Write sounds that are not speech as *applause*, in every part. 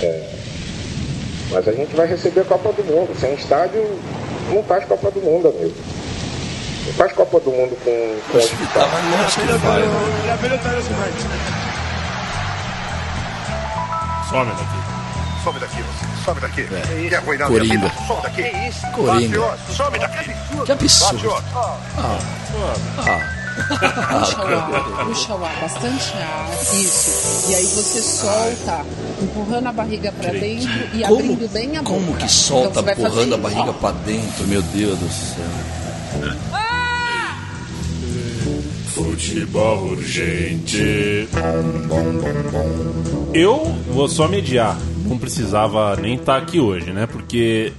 É, mas a gente vai receber a Copa do Mundo. Sem estádio, não faz Copa do Mundo, amigo. Não faz Copa do Mundo com, com hospital. Some daqui. Some daqui, você. Some daqui. É. Quer arruinar Coringa. minha vida? Some daqui. Que isso? Coringa. Some daqui. Que absurdo. Mafioso. Puxa o ar, puxa o ar, bastante ar, isso. E aí você solta, empurrando a barriga pra dentro e Como, abrindo bem a boca. como que solta Então empurrando a barriga pra dentro, meu Deus do céu. Futebol urgente. Eu vou só mediar. Não precisava nem estar aqui hoje, né? Porque.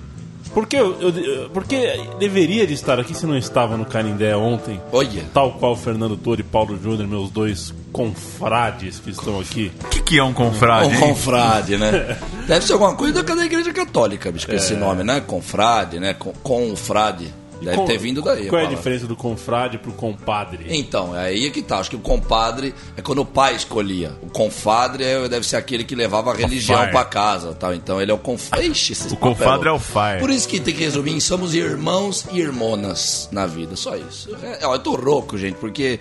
Porque, eu, eu- porque deveria de estar aqui se não estava no Canindé ontem. Olha. Tal qual Fernando Toro e Paulo Júnior, meus dois confrades que estão aqui. O que, que é um confrade? Um confrade, né? *laughs* Deve ser alguma coisa da da igreja católica, bicho, com esse É. nome, né? Confrade, né? Com, confrade. Deve Com- ter vindo daí. Qual é a palavra. diferença do confrade pro compadre? Então, é aí que tá. Acho que o compadre é quando o pai escolhia. O confadre é- deve ser aquele que levava a religião pra casa. Tal. Então ele é o confadre. O confadre é o fire. Por isso que tem que resumir somos irmãos e irmãs na vida. Só isso. É, ó, eu tô rouco, gente, porque.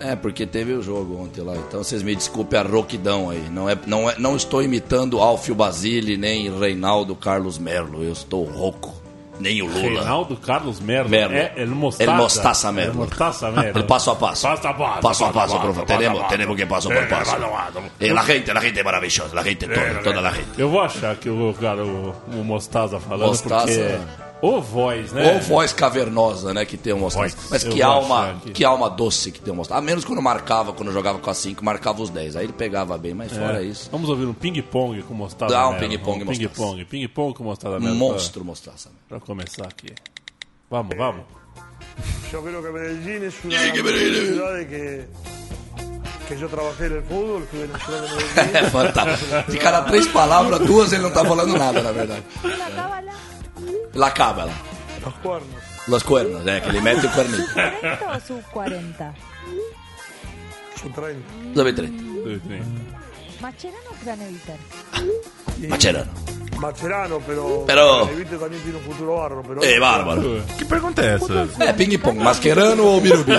É, porque teve o jogo ontem lá. Então vocês me desculpem a rouquidão aí. Não, é, não, é, não estou imitando Alfio Basile nem Reinaldo Carlos Merlo. Eu estou rouco. Nem o Lula. Reinaldo Carlos Merlo. Merlo. É El Mostaza. El Mostaza Merlo. El Mostaza Merlo. Passo a passo. Paso a paso. Paso a paso profe. Tenemos, a tenemos que paso Eh, por paso. paso a paso. Eh, gente, la gente é maravillosa. La gente, toda, toda la gente. Eu vou achar que o cara, o, o Mostaza falando, Mostaza. porque... Ô voz, né? Ou voz cavernosa, né, que tem o Mostaza. Voz. Mas Eu que alma, que alma doce que tem o Mostaza. A menos quando marcava, quando jogava com a 5, marcava os 10. Aí ele pegava bem, mas É. fora isso. Vamos ouvir um ping-pong com Mostaza Dá um ping-pong, Mostaza. Ping-pong, ping-pong com Mostaza Um Merlo. monstro. Pra, pra começar aqui. Vamos, vamos. Yo creo que Medellín es una que de que, que yo trabajé en el fútbol, la ciudad de Medellín. É *laughs* fantástico. De cada três palavras, duas ele não tá falando nada, na verdade. La cábala. Los cuernos. Los cuernos, é, que ele mete o cuernito. 30 o sub 40? Son 30. Dove trem? Mascherano o Craneviter? Macerano. Macherano, pero. Pero- Evite también tiene un futuro bárbaro. Pero É, bárbaro. Que pergunta é essa? É, ping-pong. Mascherano ou birubiru?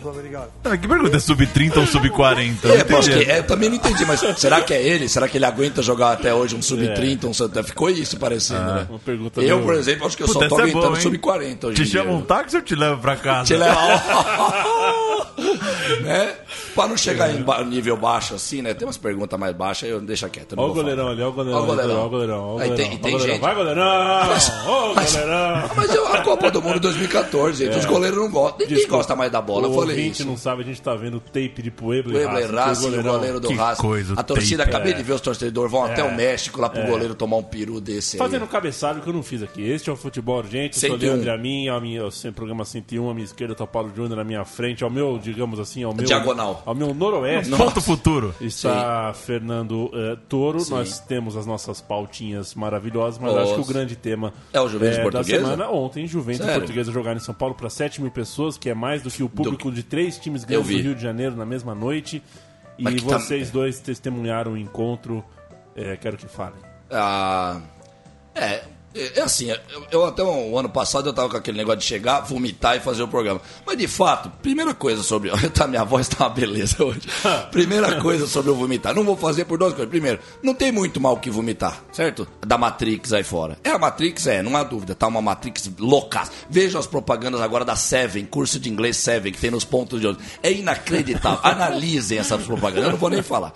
Sudamericano. Ah, Que pergunta é sub-30 ou sub-40? Não É, pô, acho que, é, eu também não entendi, mas será que é ele? Será que ele aguenta jogar até hoje um sub-30? Um sub... Ficou isso parecendo, né? Uma pergunta Eu, por exemplo, acho que eu Puta, só tô é aguentando boa, hein? sub-40 hoje Te chama um táxi ou te leva pra casa? Te leva. né? Pra não chegar em ba- nível baixo assim, né? Tem umas perguntas mais baixas, eu deixa quieto. eu não Olha o vou falar. goleirão ali, olha o goleirão. Olha o goleirão. Olha o goleirão. olha o Aí goleirão, tem- olha o tem goleirão. gente- Vai, goleirão! Ô, Mas, goleirão! mas eu- a Copa do Mundo 2014, gente, os goleiros não gostam. Ninguém Desculpa, gosta mais da bola, eu o falei ouvinte isso. não sabe, a gente tá vendo o tape de Puebla, Puebla e e Racing, Racing, o goleiro do Que Racing. coisa, a torcida, tape, acabei é. de ver os torcedores, vão até o México lá pro goleiro tomar um peru desse aí. Fazendo um cabeçalho que eu não fiz aqui. Este é o Futebol Urgente. Eu sou 101. Leandro Amin, meu ao programa 101, à minha esquerda tá o Paulo Júnior, à minha frente, ao meu, digamos assim, ao meu... Diagonal. Ao meu noroeste. Ponto futuro. Está Fernando eh, Toro. Nós temos as nossas pautinhas maravilhosas, mas Nossa. acho que o grande tema É o Juventus da Portuguesa? semana ontem, Juventus Sério? Portuguesa jogaram em São Paulo para 7 mil pessoas, que é mais do que o público de três times grandes do Rio de Janeiro na mesma noite. E Mas tá- vocês dois testemunharam o encontro. Eh, quero que falem. Ah, é, é assim, eu, eu até um, ano passado eu tava com aquele negócio de chegar, vomitar e fazer o programa. Mas de fato, primeira coisa sobre. *laughs* Tá, minha voz tá uma beleza hoje. *laughs* Primeira coisa sobre o vomitar. Não vou fazer por duas coisas. Primeiro, não tem muito mal o que vomitar, certo? Da Matrix aí fora. É a Matrix, é, não há dúvida. Tá uma Matrix louca. Vejam as propagandas agora da Seven, curso de inglês Seven, que tem nos pontos de ônibus. É inacreditável. *laughs* Analisem essas propagandas, eu não vou nem falar.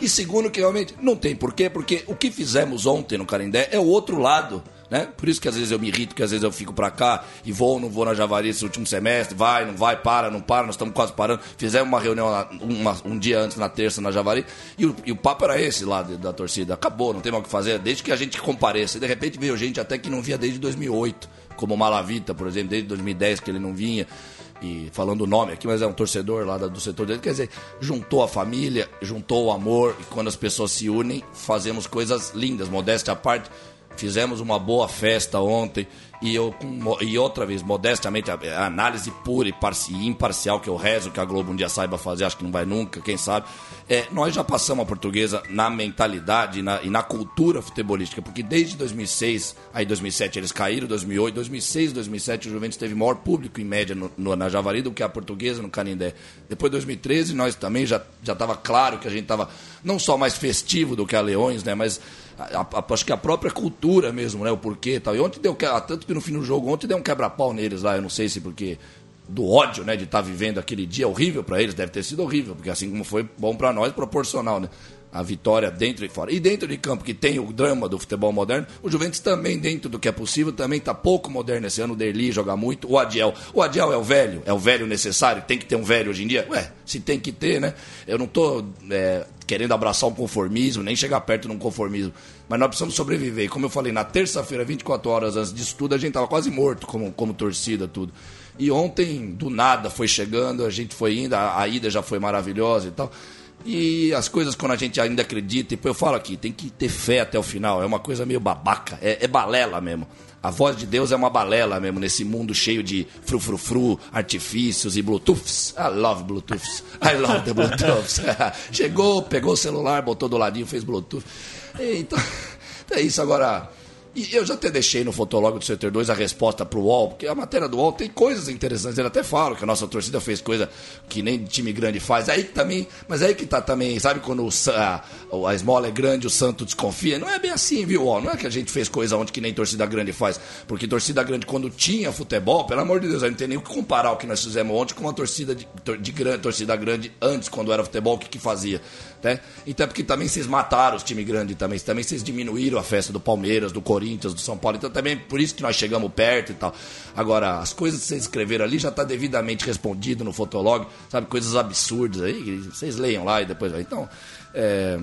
E segundo, que realmente não tem porquê, porque o que fizemos ontem no Carindé é o outro lado. Né? Por isso que às vezes eu me irrito, que às vezes eu fico pra cá e vou, não vou na Javari esse último semestre, vai, não vai, para, não para, nós estamos quase parando. Fizemos uma reunião uma- um dia antes, na terça, na Javari, e o, e o papo era esse lá de- da torcida. Acabou, não tem mais o que fazer, desde que a gente compareça. E de repente veio gente até que não via desde 2008, como o Malavita, por exemplo, desde 2010 que ele não vinha e falando o nome aqui, mas é um torcedor lá do setor dele, quer dizer, juntou a família, juntou o amor, e quando as pessoas se unem, fazemos coisas lindas, modéstia à parte. Fizemos uma boa festa ontem E eu, e outra vez, modestamente, a, análise pura e parci- imparcial que eu rezo que a Globo um dia saiba fazer, acho que não vai nunca, quem sabe. É, nós já passamos a portuguesa na mentalidade e na, e na cultura futebolística, porque desde 2006, aí 2007 eles caíram, 2008, 2006, 2007 o Juventus teve maior público em média no, no- na Javari do que a portuguesa no Canindé. Depois de 2013 nós também já estava claro que a gente estava não só mais festivo do que a Leões, né, mas a- a- acho que a própria cultura mesmo, né, o porquê e tal. E ontem deu tanto que no fim do jogo ontem deu um quebra-pau neles lá, eu não sei se porque do ódio, né, de estar vivendo aquele dia horrível para eles, deve ter sido horrível, porque assim como foi bom para nós, proporcional, né? A vitória dentro e fora. E dentro de campo, que tem o drama do futebol moderno, o Juventus também, dentro do que é possível, também está pouco moderno esse ano. O Derli joga muito, o Adiel. O Adiel é o velho, é o velho necessário, tem que ter um velho hoje em dia? Ué, se tem que ter, né? Eu não tô é, querendo abraçar um conformismo, nem chegar perto de um conformismo. Mas nós precisamos sobreviver. E como eu falei, na terça-feira, 24 horas antes disso tudo, a gente tava quase morto como, como torcida, tudo. E ontem, do nada, foi chegando, a gente foi indo, a, a ida já foi maravilhosa e tal. E as coisas, quando a gente ainda acredita, e eu falo aqui, tem que ter fé até o final. É uma coisa meio babaca, é, é balela mesmo. A voz de Deus é uma balela mesmo, nesse mundo cheio de frufrufru, artifícios e Bluetooths. I love Bluetooths. I love the Bluetooths. *laughs* Chegou, pegou o celular, botou do ladinho, fez Bluetooth. Então, é isso agora. E eu já até deixei no Fotolog do Setor 2 a resposta pro UOL, porque a matéria do UOL tem coisas interessantes. Ele até fala que a nossa torcida fez coisa que nem time grande faz. Aí que também, mas aí que tá também, sabe quando o a, a esmola é grande, o santo desconfia? Não é bem assim, viu, UOL? Não é que a gente fez coisa onde que nem torcida grande faz. Porque torcida grande, quando tinha futebol, pelo amor de Deus, a gente não tem nem o que comparar o que nós fizemos ontem com uma torcida de, de grande, torcida grande antes, quando era futebol, o que, que fazia. Né? Então é porque também vocês mataram os times grandes também. Também vocês diminuíram a festa do Palmeiras, do Corinthians, do São Paulo. Então também por isso que nós chegamos perto e tal. Agora, as coisas que vocês escreveram ali já está devidamente respondido no Fotolog, sabe? Coisas absurdas aí. Vocês leiam lá e depois. Então, é.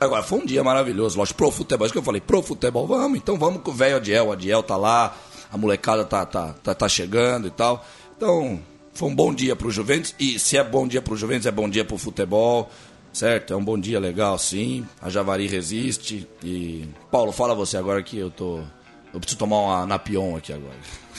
Agora, foi um dia maravilhoso, lógico, pro futebol. Isso que eu falei, pro futebol, vamos, então vamos com o velho Adiel. O Adiel tá lá, a molecada tá, tá, tá, tá chegando e tal. Então, foi um bom dia pro Juventus. E se é bom dia pro Juventus, é bom dia pro futebol. Certo? É um bom dia legal, sim. A Javari resiste. E. Paulo, fala você agora que eu tô. Eu preciso tomar uma napion aqui agora.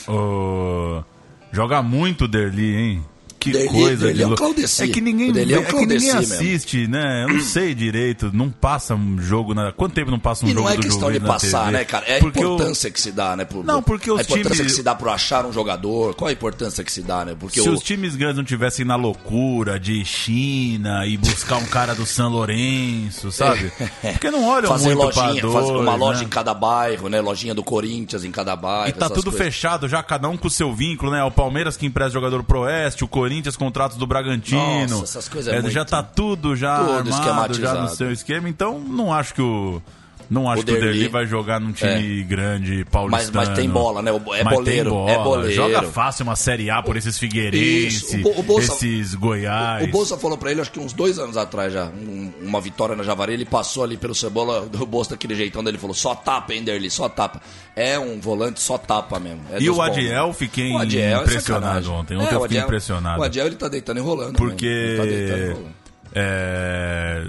Ô, joga muito Derli, hein? Que Derli- coisa Derli é louco. Claudeci. É que ninguém, O é é que ninguém Claudeci mesmo. assiste, né? Eu não sei direito. Não passa um jogo na. Quanto tempo não passa um E jogo não é questão de passar, né, cara? É a Porque o- importância que se dá, né? Pro, Não, porque os A importância times- que se dá pro achar um jogador. Qual a importância que se dá, né? Porque Se o, os times grandes não tivessem na loucura de China e buscar um cara do San Lourenço, sabe? *laughs* Porque não olham fazer muito lojinha, pra fazer dois, uma loja né? em cada bairro, né? Lojinha do Corinthians em cada bairro. E tá tudo coisas. fechado já, cada um com o seu vínculo, né? O Palmeiras que empresta jogador pro Oeste, o Corinthians contratos do Bragantino. Nossa, essas coisas é É, muito- Já tá tudo já Tudo armado, já no seu esquema. Então, não acho que o... Não acho O que o Derli- Derli vai jogar num time grande paulistano. Mas- mas tem bola, né? É Mas boleiro, tem bola. é boleiro. Joga fácil uma Série A por esses Figueirense, o o Bolsa- esses Goiás. O Bolsa falou pra ele, acho que uns dois anos atrás já, um- uma vitória na Javari, ele passou ali pelo Cebola, *laughs* do Bolsa daquele jeitão dele, falou, só tapa, Enderli, só tapa. É um volante, só tapa mesmo. É E o bons. Adiel, fiquei O Adiel é impressionado sacanagem. ontem. Ontem É, eu fiquei Adiel- impressionado. O Adiel, ele tá deitando e rolando. mesmo. Porque. Ele tá deitando e rolando. é,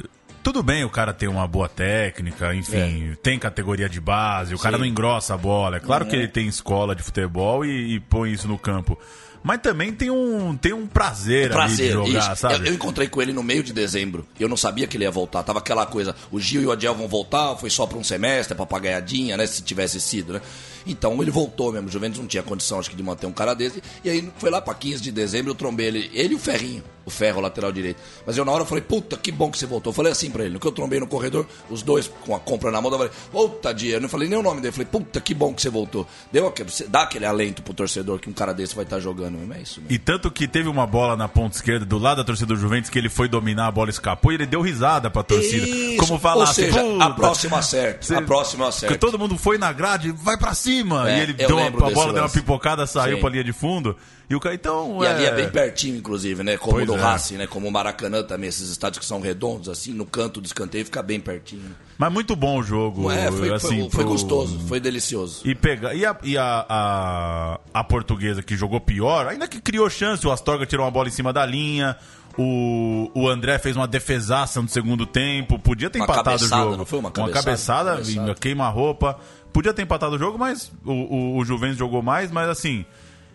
Tudo bem, o cara tem uma boa técnica, enfim, tem categoria de base, o cara É. Sim. não engrossa a bola. É claro Uhum. que ele tem escola de futebol e, e põe isso no campo. Mas também tem um, tem um prazer, prazer. ali de jogar, isso. sabe? Eu, eu encontrei com ele no meio de dezembro. Eu não sabia que ele ia voltar. Tava aquela coisa, o Gil e o Adiel vão voltar, foi só para um semestre, papagaiadinha, né? Se tivesse sido, né? Então ele voltou mesmo. O Juventus não tinha condição, acho que, de manter um cara desse. E aí foi lá para 15 de dezembro, eu trombei ele, ele e o Ferrinho, o Ferro, lateral direito. Mas eu na hora falei, puta, que bom que você voltou. Eu falei assim pra ele, no que eu trombei no corredor, os dois com a compra na mão, eu falei, puta dia. Eu não falei nem o nome dele, eu falei, puta, que bom que você voltou. Deu aquele, dá aquele alento pro torcedor que um cara desse vai estar jogando mesmo. É isso mesmo. E tanto que teve uma bola na ponta esquerda do lado da torcida do Juventus que ele foi dominar, a bola escapou e ele deu risada pra torcida. Isso. Como falar Ou seja, assim, a "Puta, próxima acerta. A próxima Porque acerta. todo mundo foi na grade, vai pra cima. É, e ele eu deu uma, a bola deu uma pipocada, saiu Sim. pra linha de fundo. E o cara, então. E ali é bem pertinho, inclusive, né? Como Pois no é. Racing, né? Como o Maracanã também, esses estádios que são redondos, assim, no canto do escanteio fica bem pertinho. Mas muito bom o jogo. é, foi, assim, foi, foi pro- gostoso, foi delicioso. E, pega, e, a, e a, a, a portuguesa que jogou pior, ainda que criou chance, o Astorga tirou uma bola em cima da linha, O, o André fez uma defesaça no segundo tempo. Podia ter Uma empatado o cabeçada, jogo. não foi uma Uma cabeçada? cabeçada, Cabeçada. queima-roupa. Podia ter empatado o jogo, mas o, o, o Juventus jogou mais. Mas assim,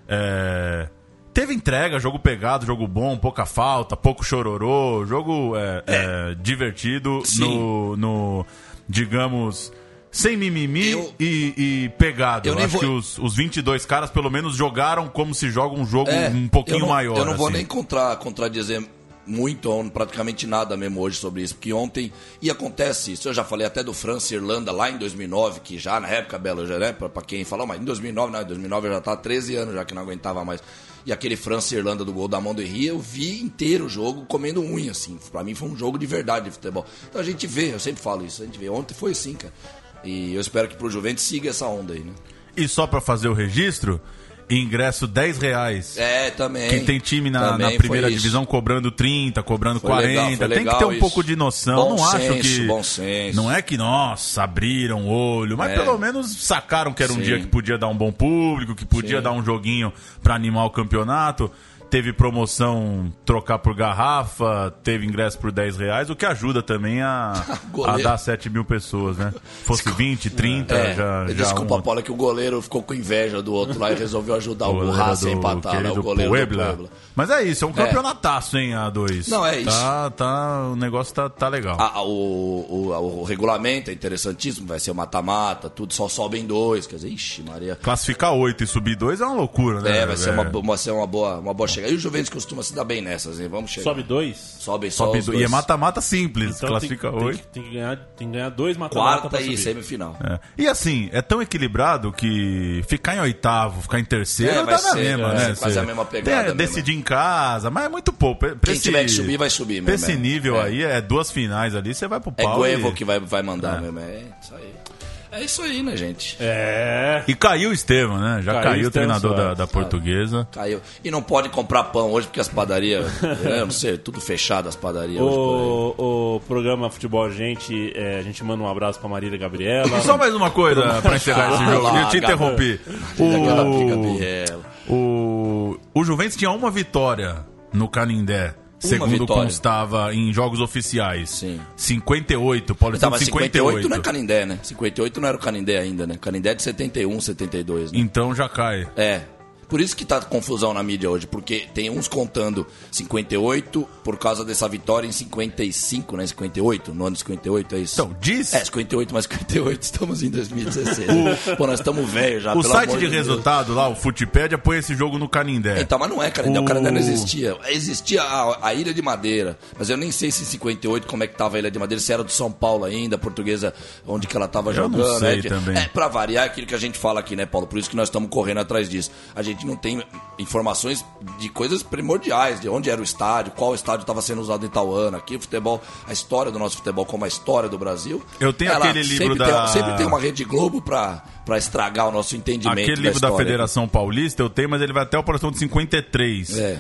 é, teve entrega, jogo pegado, jogo bom, pouca falta, pouco chororô. Jogo é, é, divertido Sim. no, no, digamos... Sem mimimi Eu- e, e pegado. Eu Acho vou- que os, os 22 caras, pelo menos, jogaram como se joga um jogo É, um pouquinho eu não, maior. Eu não vou assim. nem contra, contradizer muito ou praticamente nada mesmo hoje sobre isso, porque ontem, e acontece isso, eu já falei até do França e Irlanda lá em 2009, que já na época, Belo, já, né, pra, pra quem falou, mas em 2009, não, em 2009 eu já há 13 anos já que não aguentava mais. E aquele França e Irlanda do gol da mão do Henry, eu vi inteiro o jogo comendo unha, assim. Pra mim foi um jogo de verdade de futebol. Então a gente vê, eu sempre falo isso, a gente vê. Ontem foi assim, cara. E eu espero que pro Juventus siga essa onda aí, né? E só pra fazer o registro, ingresso 10 reais. É, também. Quem tem time na, na primeira isso. divisão cobrando 30, cobrando Foi 40. legal, tem que ter um isso. pouco de noção. Bom não acho senso, que. bom senso. Não é que, nossa, abriram o olho, mas É. pelo menos sacaram que era um Sim. dia que podia dar um bom público, que podia Sim. dar um joguinho pra animar o campeonato. Teve promoção trocar por garrafa, teve ingresso por 10 reais, o que ajuda também a, *laughs* a dar 7 mil pessoas, né? Fosse 20, 30, É, já. já desculpa, um- Paula, que o goleiro ficou com inveja do outro lá e resolveu ajudar o *laughs* Racing a empatar, né? O goleiro Puebla. Puebla. Mas é isso, é um campeonataço, hein, A2. Não, é isso. Tá, tá, o negócio tá, tá legal. Ah, o, o, o regulamento é interessantíssimo, vai ser o mata-mata, tudo só sobem dois, quer dizer, ixi, Maria. Classificar 8 e subir 2 é uma loucura, né? É, vai ser uma, É. vai ser uma, boa, uma boa chegada. E o Juventus costuma se dar bem nessas, hein? Vamos chegar. Sobe dois. Sobe só Sobe dois. E é mata-mata simples, Então classifica tem, tem 8. que- Tem, que ganhar, tem que ganhar dois mata-mata Quarta pra e subir. semifinal. É. E assim, é tão equilibrado que ficar em oitavo, ficar em terceiro, É, dá vai na ser, mesma, é, né? quase a mesma pegada tem- decidir em casa, mas é muito pouco. Pra Quem esse- tiver que subir, vai subir Pra mesmo, esse é. nível É. aí, é duas finais ali, você vai pro É pau. Guevo e... que vai, vai mandar mesmo. É isso aí. É isso aí, né, gente? É. E caiu o Estevam, né? Já Caiu caiu, o o treinador da, da portuguesa. Caiu. E não pode comprar pão hoje porque as padarias. *laughs* é, eu não sei, tudo fechado as padarias hoje. por aí. O, o programa Futebol Gente, é, a gente manda um abraço pra Marília Gabriela. E só mais uma coisa pra encerrar esse Ah, jogo. lá, Eu te interrompi. O, Biela. o, o Juventus tinha uma vitória no Canindé. Segundo vitória. constava em jogos oficiais. Sim. 58, Paulistão Tá, mas 58. 58 não é Canindé, né? 58 não era o Canindé ainda, né? Canindé é de 71, 72, né? Então já cai. É. Por isso que tá confusão na mídia hoje, porque tem uns contando 58 por causa dessa vitória em 55, né? 58, no ano de 58, é isso? Então, diz. É, 58 mais 58, estamos em 2016. Pô, nós estamos velhos já, o site de Deus. resultado lá, o Futipédia, põe esse jogo no Canindé. Então, mas não é Canindé, o O- Canindé não existia. Existia a, a Ilha de Madeira, mas eu nem sei se em 58 como é que tava a Ilha de Madeira, se era do São Paulo ainda, portuguesa, onde que ela tava Eu não jogando. sei né? também. É, pra variar, aquilo que a gente fala aqui, né, Paulo? Por isso que nós estamos correndo atrás disso. A gente não tem informações de coisas primordiais, de onde era o estádio, qual estádio estava sendo usado em tal ano. Aqui o futebol, a história do nosso futebol como a história do Brasil. Eu tenho ela aquele livro sempre da- Tem, sempre tem uma Rede Globo pra, pra estragar o nosso entendimento Aquele livro da, história. Federação Paulista eu tenho, mas ele vai até o Paulistão de 53. É.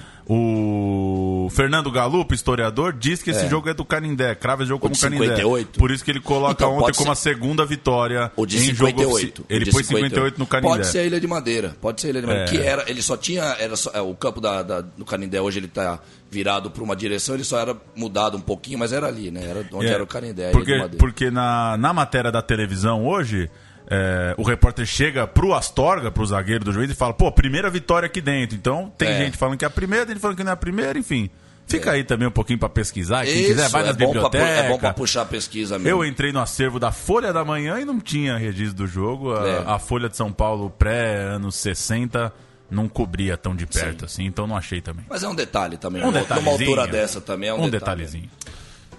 O Fernando Galupo, historiador, diz que esse É. jogo é do Canindé, crava esse jogo como Canindé. 58? Por isso que ele coloca Então, ontem como ser- a segunda vitória O de em jogo 58. ofici- Ele pôs 58 no Canindé. Pode ser a Ilha de Madeira. Pode ser a Ilha de Madeira. É. Que era, ele só tinha. Era só- é, o campo da, da- do Canindé hoje ele tá virado para uma direção, ele só era mudado um pouquinho, mas era ali, né? Era onde É, era o Canindé, a Ilha Porque, de Madeira. porque na, na matéria da televisão hoje, é, o repórter chega pro Astorga, pro zagueiro do juiz, e fala, pô, primeira vitória aqui dentro. Então tem É. gente falando que é a primeira, tem gente falando que não é a primeira, enfim. Fica aí também um pouquinho pra pesquisar. Quem Isso, quiser, vai é nas pra pu- bibliotecas. é bom pra puxar a pesquisa mesmo. Eu entrei no acervo da Folha da Manhã e não tinha registro do jogo. A, É. a Folha de São Paulo pré-anos 60 não cobria tão de perto assim, então não achei também. Mas é um detalhe também. Um numa-. Numa altura dessa também é um, um detalhe. detalhezinho.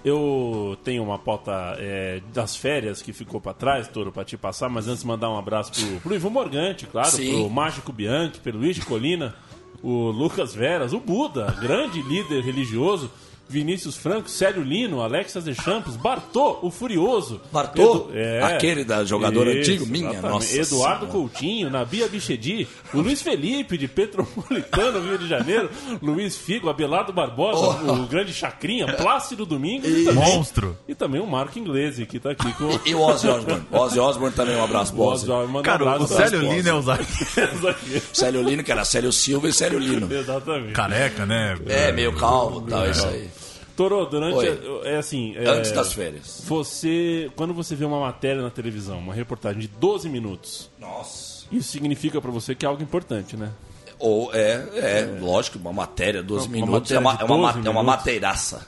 Eu tenho uma pauta é, das férias que ficou pra trás, Toro, pra te passar, mas antes mandar um abraço pro, pro Ivo Morgante, claro, Sim. pro Mágico Bianchi, pelo Luiz de Colina, o Lucas Veras, o Buda, grande líder religioso, Vinícius Franco, Célio Lino, Alexas Deschamps, Bartô, o Furioso. Bartô? é. Aquele da jogador Isso, antigo? Minha exatamente. nossa Eduardo senhora. Coutinho, Nabia Bichedi, o Luiz Felipe de Petropolitano, Rio de Janeiro, Luiz Figo, Abelardo Barbosa, Oh. o grande Chacrinha, Plácido Domingos e, também, Monstro. e também o Marco Inglese, que tá aqui com E o Ozzy Osbourne. Ozzy Osbourne também, um abraço pro o Ozzy. Oswald. Manda um Cara, o abraço Célio Lino é o zagueiro. *laughs* Célio Lino, que era Célio Silva e Célio Lino. Exatamente. Careca, né? É, meio calvo e tal, isso aí. Toro, durante. Oi. é assim. é, Antes das férias. Você. Quando você vê uma matéria na televisão, uma reportagem de 12 minutos, Nossa. isso significa pra você que é algo importante, né? Ou é, é, lógico, uma matéria, 12 Uma minutos, matéria é, uma, de é, uma, 12 ma- é uma minutos.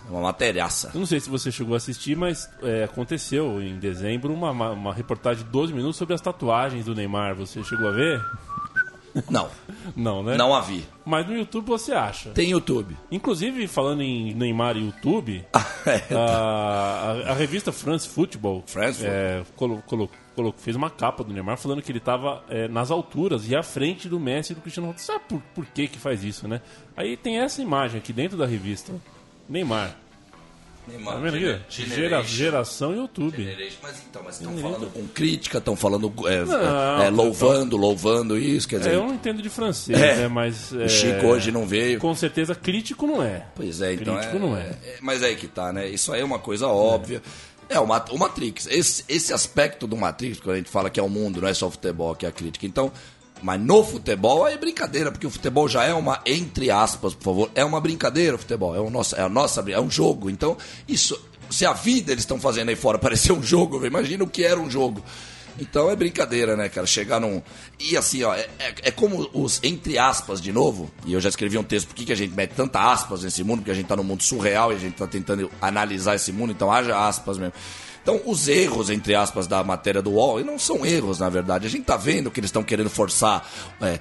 É uma matéiraça. Eu não sei se você chegou a assistir, mas é, aconteceu em dezembro uma, uma, uma reportagem de 12 minutos sobre as tatuagens do Neymar. Você chegou a ver? Não, Não, né? não a vi. Mas no YouTube você acha. Tem YouTube. Inclusive, falando em Neymar e YouTube, *laughs* É. a, a- a revista France Football France é, colo- colo- colo- fez uma capa do Neymar falando que ele estava nas alturas e à frente do Messi e do Cristiano Ronaldo. Sabe por, por que que faz isso, né? Aí tem essa imagem aqui dentro da revista. Neymar. Tá vendo aqui? Gera- geração YouTube. Mas então, mas estão falando com crítica, estão falando é, Não, é, louvando, louvando isso, quer dizer. É, eu não entendo de francês, É. né? Mas. O é, Chico hoje não veio. Com certeza crítico não é. Pois é, então. Crítico é, não é. é, Mas aí que tá, né? Isso aí é uma coisa óbvia. É, o Matrix. Esse, esse aspecto do Matrix, quando a gente fala que é o mundo, não é só o futebol, que é a crítica. Então. Mas no futebol é brincadeira, porque o futebol já é uma, entre aspas, por favor, é uma brincadeira o futebol. É, o nosso, é a nossa é um jogo. Então, isso. Se a vida eles estão fazendo aí fora *laughs* parecer um jogo, imagina o que era um jogo. Então é brincadeira, né, cara? Chegar num. E assim, ó, é, é- é como os, entre aspas, de novo, e eu já escrevi um texto, por que, que a gente mete tanta aspas nesse mundo? Porque a gente tá num mundo surreal e a gente tá tentando analisar esse mundo, então haja aspas mesmo. Então, os erros, entre aspas, da matéria do UOL, e não são erros, na verdade. A gente tá vendo que eles estão querendo forçar,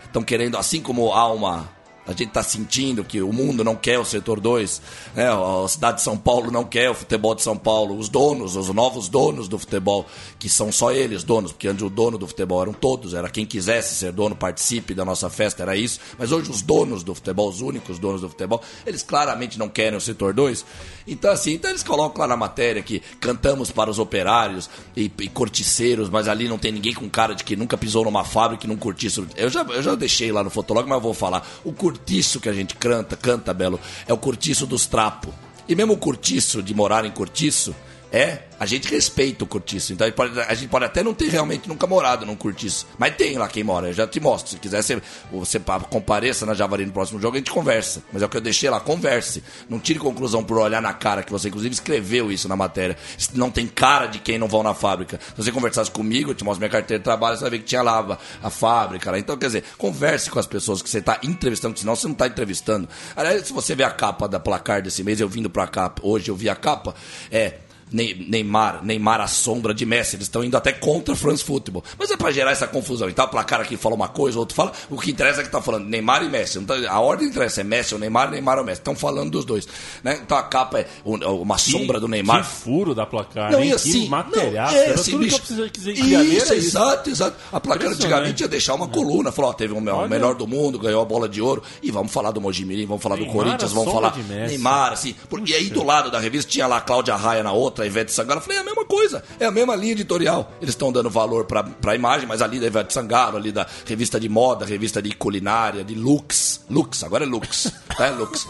estão querendo, assim como há uma. A gente está sentindo que o mundo não quer o setor 2, né? a cidade de São Paulo não quer o futebol de São Paulo, os donos, os novos donos do futebol, que são só eles donos, porque antes o dono do futebol eram todos, era quem quisesse ser dono, participe da nossa festa, era isso. Mas hoje os donos do futebol, os únicos donos do futebol, eles claramente não querem o setor 2. Então assim, então eles colocam lá na matéria que cantamos para os operários e, e corticeiros, mas ali não tem ninguém com cara de que nunca pisou numa fábrica e não curtiço. Eu já, eu já deixei lá no Fotolog, mas eu vou falar. O cortiço que a gente canta, canta, Belo, é o cortiço dos trapos. E mesmo o cortiço de morar em cortiço, é, a gente respeita o cortiço. Então a gente, pode, a gente pode até não ter realmente nunca morado num cortiço. Mas tem lá quem mora, eu já te mostro. Se quiser, você, você pa- compareça na Javari no próximo jogo, a gente conversa. Mas é o que eu deixei lá, converse. Não tire conclusão por olhar na cara, que você inclusive escreveu isso na matéria. Não tem cara de quem não vão na fábrica. Se você conversasse comigo, eu te mostro minha carteira de trabalho, você vai ver que tinha lá a, a fábrica. Lá. Então, quer dizer, converse com as pessoas que você está entrevistando, senão você não está entrevistando. Aliás, se você vê a capa da placar desse mês, eu vindo pra cá hoje, eu vi a capa, é. Ney- Neymar, Neymar à sombra de Messi, eles estão indo até contra o France Football. Mas é pra gerar essa confusão. Então, o placar aqui fala uma coisa, o outro fala. O que interessa é que tá falando Neymar e Messi. Tá- a ordem interessa é Messi ou Neymar, Neymar ou Messi. Estão falando dos dois. Né? Então a capa é um- uma sombra do Neymar. Que furo da placar, Não, hein? e assim, que material. não, é, assim, tudo bicho, que eu precisei ler isso, era isso. exato, exato. A placar antigamente ia deixar uma coluna, falou, ó, teve o o melhor do mundo, ganhou a bola de ouro, e vamos falar do Mojimirim, vamos falar do Neymar, Corinthians, a vamos falar de. Neymar, assim, porque aí do lado da revista tinha lá a Cláudia Raia na outra, a Ivete Sangalo, eu falei, é a mesma coisa, é a mesma linha editorial. Eles estão dando valor pra, pra imagem, mas ali da Ivete Sangalo, ali da revista de moda, revista de culinária, de Lux, Lux, agora é Lux, *laughs* tá? É Lux.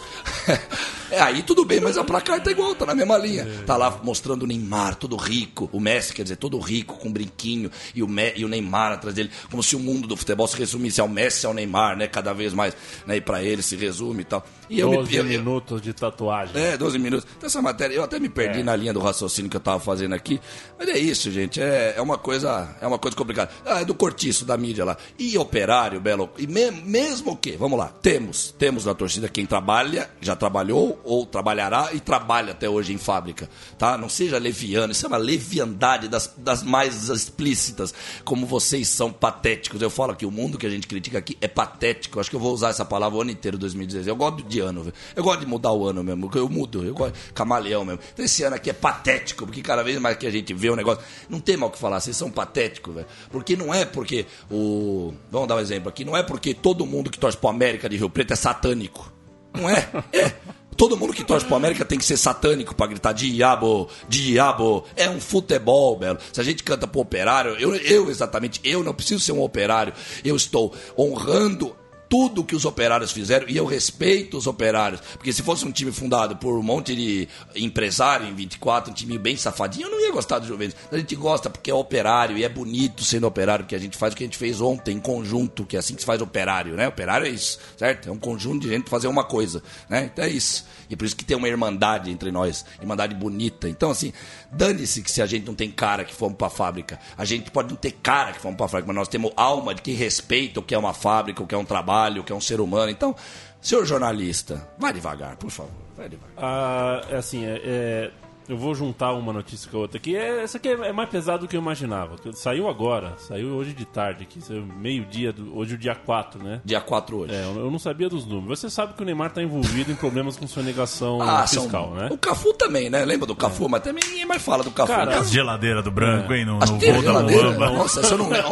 *laughs* É, aí tudo bem, mas a placar tá igual, tá na mesma linha. Tá lá mostrando o Neymar, todo rico. O Messi, quer dizer, todo rico, com brinquinho. E o, Me- e o Neymar atrás dele. Como se o mundo do futebol se resumisse ao Messi e ao Neymar, né? Cada vez mais. Né? E pra ele se resume e tal. E eu 12 me. eu- eu- minutos de tatuagem. é, 12 minutos. Então, essa matéria, eu até me perdi na linha do raciocínio que eu tava fazendo aqui. Mas é isso, gente. É, é uma coisa é uma coisa complicada. Ah, é do cortiço da mídia lá. E operário, Belo. E me- mesmo que, vamos lá, temos, temos na torcida quem trabalha, já trabalhou ou trabalhará e trabalha até hoje em fábrica. Tá? Não seja leviano. Isso é uma leviandade das, das mais explícitas. Como vocês são patéticos. Eu falo que o mundo que a gente critica aqui é patético. Acho que eu vou usar essa palavra o ano inteiro, 2016. Eu gosto de ano, velho. Eu gosto de mudar o ano mesmo. Eu mudo. Eu gosto camaleão mesmo. Então esse ano aqui é patético, porque cada vez mais que a gente vê o negócio. Não tem mal o que falar, vocês são patéticos, velho. Porque não é porque o. Vamos dar um exemplo aqui. Não é porque todo mundo que torce pro América de Rio Preto é satânico. Não é? É. Todo mundo que torce pro América tem que ser satânico pra gritar diabo, diabo. É um futebol, Belo. Se a gente canta pro operário, eu, eu exatamente, eu não preciso ser um operário. Eu estou honrando tudo que os operários fizeram e eu respeito os operários. Porque se fosse um time fundado por um monte de empresário em 24, um time bem safadinho, eu não ia gostar do Juventus. A gente gosta porque é operário e é bonito sendo operário, que a gente faz o que a gente fez ontem em conjunto, que é assim que se faz operário, né? Operário é isso, certo? É um conjunto de gente fazer uma coisa, né? Então é isso. E por isso que tem uma irmandade entre nós, irmandade bonita. Então, assim, dane-se que se a gente não tem cara que fomos pra fábrica. A gente pode não ter cara que fomos pra fábrica, mas nós temos alma de quem respeita o que é uma fábrica, o que é um trabalho, o que é um ser humano. Então, senhor jornalista, vai devagar, por favor. Vai devagar. Ah, é assim, é, é, eu vou juntar uma notícia com a outra aqui. É, essa aqui é, é mais pesado do que eu imaginava. Saiu agora, saiu hoje de tarde aqui, saiu meio-dia, hoje é o dia 4, né? Dia 4 hoje. É, eu não sabia dos números. Você sabe que o Neymar tá envolvido em problemas com sonegação Ah, são- fiscal, né? O Cafu também, né? Lembra do Cafu? Mas também ninguém mais fala do Cafu. Cara, né? As geladeiras do branco, hein? No, no é voo da geladeira. Muamba. Nossa, essa eu não lembro.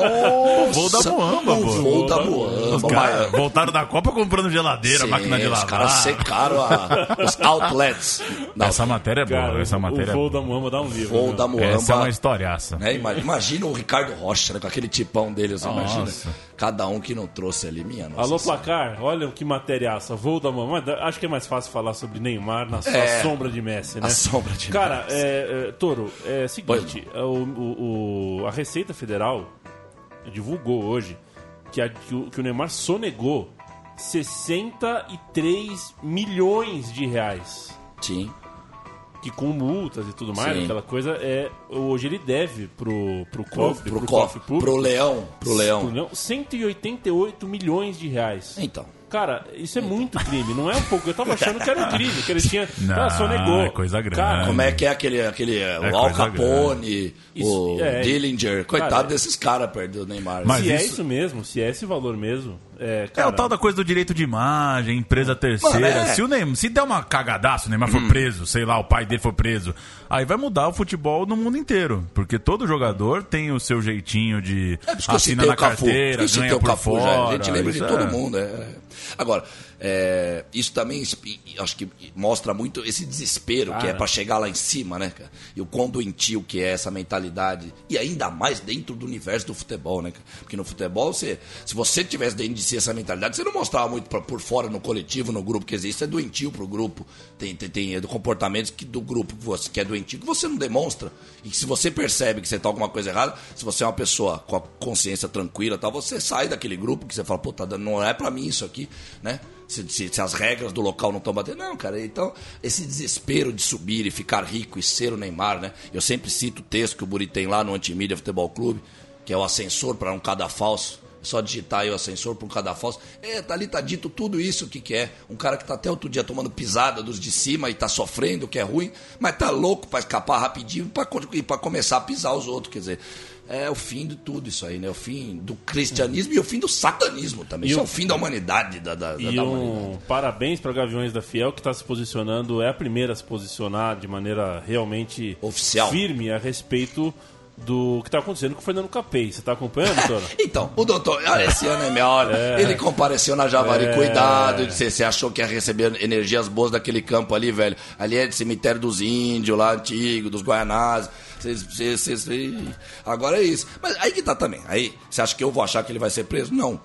voo da Nossa, O pô. voo da Os Muamba. caras mas- voltaram da Copa comprando geladeira, Sim, máquina de Os lavar. caras secaram a- os outlets. *laughs* da- Essa matéria é boa, Cara, essa o, matéria o voo é da boa. Muamba dá um livro. Voo né? da Muamba. Essa é uma historiaça. né? Ima- Imagina o Ricardo Rocha, né? com aquele tipão dele, você Nossa. imagina. Cada um que não trouxe ali, minha nossa. Alô, Senhora. placar, olha que materiaça. Voo da Muamba. Mas Acho que é mais fácil falar sobre Neymar na sua É. sombra de Messi, né? A sombra de Cara, Messi. é, é, Toro, é seguinte, o, o- o- a Receita Federal divulgou hoje que, a- que o, que o Neymar sonegou 63 milhões de reais. Sim. Que com multas e tudo mais, Sim. aquela coisa, é, hoje ele deve pro, pro Pro, cofre, pro, pro cofre, público. pro leão, pro leão. Pro leão, 188 milhões de reais. Então. Cara, isso é muito crime, não é um pouco. Eu tava achando que era um crime, que ele tinha. *laughs* Não, ah, sonegou. é coisa grande. Cara, Como é que é aquele, aquele o coisa Al Capone, Isso, o é. Dillinger, coitado Cara, desses caras perto do Neymar. Mas se é isso- isso mesmo, se é esse valor mesmo. É, É cara, o tal da coisa do direito de imagem, empresa terceira. Mano, é. Se o Neymar, se der uma cagadaço, o Neymar for preso, sei lá, o pai dele for preso, aí vai mudar o futebol no mundo inteiro. Porque todo jogador tem o seu jeitinho de É assina na Cafu. Carteira, eu ganha por Cafu já. fora. A gente lembra de isso todo é. mundo. é. Agora, é, isso também acho que mostra muito esse desespero que é Cara. pra chegar lá em cima, né, cara? E o quão doentio que é essa mentalidade. E ainda mais dentro do universo do futebol, né, cara? Porque no futebol, você, se você tivesse dentro de si essa mentalidade, você não mostrava muito pra, por fora no coletivo, no grupo, dizer, isso é doentio pro grupo. Tem, tem, tem comportamentos que, do grupo que, você, que é doentio que você não demonstra. E que se você percebe que você tá alguma coisa errada, se você é uma pessoa com a consciência tranquila tal, você sai daquele grupo que você fala, pô, tá dando, não é pra mim isso aqui, né? Se, se- se as regras do local não estão batendo. Não, cara, então, esse desespero de subir e ficar rico e ser o Neymar, né? Eu sempre cito o texto que o Buri tem lá no Antimídia Futebol Clube, que é o ascensor para um cadafalso. É só digitar aí o ascensor para um cadafalso. É, tá ali, tá dito tudo isso que que é. Um cara que tá até outro dia tomando pisada dos de cima e tá sofrendo, que é ruim, mas tá louco para escapar rapidinho e para começar a pisar os outros. Quer dizer, é o fim de tudo isso aí, né? O fim do cristianismo e o fim do satanismo também. E isso o- é o fim da humanidade. Da, da, E da um humanidade. parabéns para Gaviões da Fiel, que está se posicionando, é a primeira a se posicionar de maneira realmente Oficial. firme a respeito do que está acontecendo com o Fernando Capei. Você está acompanhando, Toro? *laughs* Então, o doutor, olha, esse ano é melhor. Ele compareceu na Javari, É. cuidado. Você, você achou que ia receber energias boas daquele campo ali, velho? Ali é de cemitério dos índios, lá antigo, dos ih, Agora é isso. Mas aí que tá também. Aí, você acha que eu vou achar que ele vai ser preso? Não.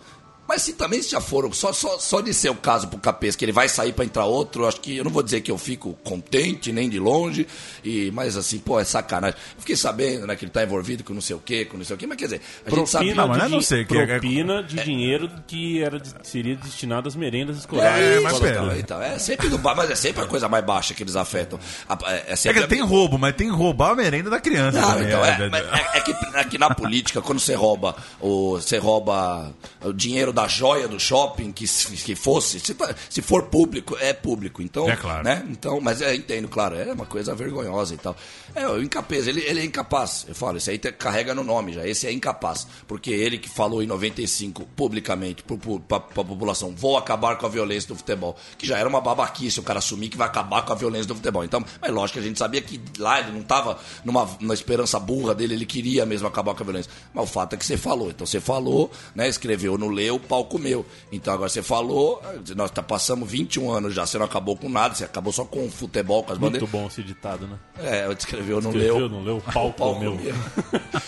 Mas se também se já foram, só, só, só de ser o caso pro Capês, que ele vai sair pra entrar outro, acho que eu não vou dizer que eu fico contente, nem de longe, e mas assim, pô, é sacanagem. Eu fiquei sabendo, né, que ele tá envolvido com não sei o quê, com não sei o quê, mas quer dizer, a gente sabe... Não, mas não é sei, que é- propina de dinheiro que era, de- seria destinado às merendas escolares. É, mas Isso, pera. então, então, é sempre do mas é sempre a coisa mais baixa que eles afetam. A- É, é É sempre que tem roubo, mas tem roubar a merenda da criança Não, também. então, é, é, mas é- é que, é que na política, quando você rouba o, você rouba o dinheiro da joia do shopping, que, que fosse, se, se for público, é público. Então, É claro. Né? Então, mas é, entendo, claro, é uma coisa vergonhosa e tal. É, o incapaz, ele, ele é incapaz. Eu falo, isso aí te- carrega no nome já, esse é incapaz. Porque ele que falou em 95, publicamente, para a população, vou acabar com a violência do futebol. Que já era uma babaquice o cara assumir que vai acabar com a violência do futebol. Então, mas lógico que a gente sabia que lá ele não estava numa, numa esperança burra dele, ele queria mesmo acabar com a violência. Mas o fato é que você falou. Então você falou, né, escreveu no Leu, palco meu. Então agora você falou, nós tá, passamos 21 anos já, você não acabou com nada, você acabou só com o futebol, com as Muito bandeiras. bom esse ditado, né? É, eu escreveu, não Escreveu, leu. não leu? O *laughs* palco, Palco meu. meu.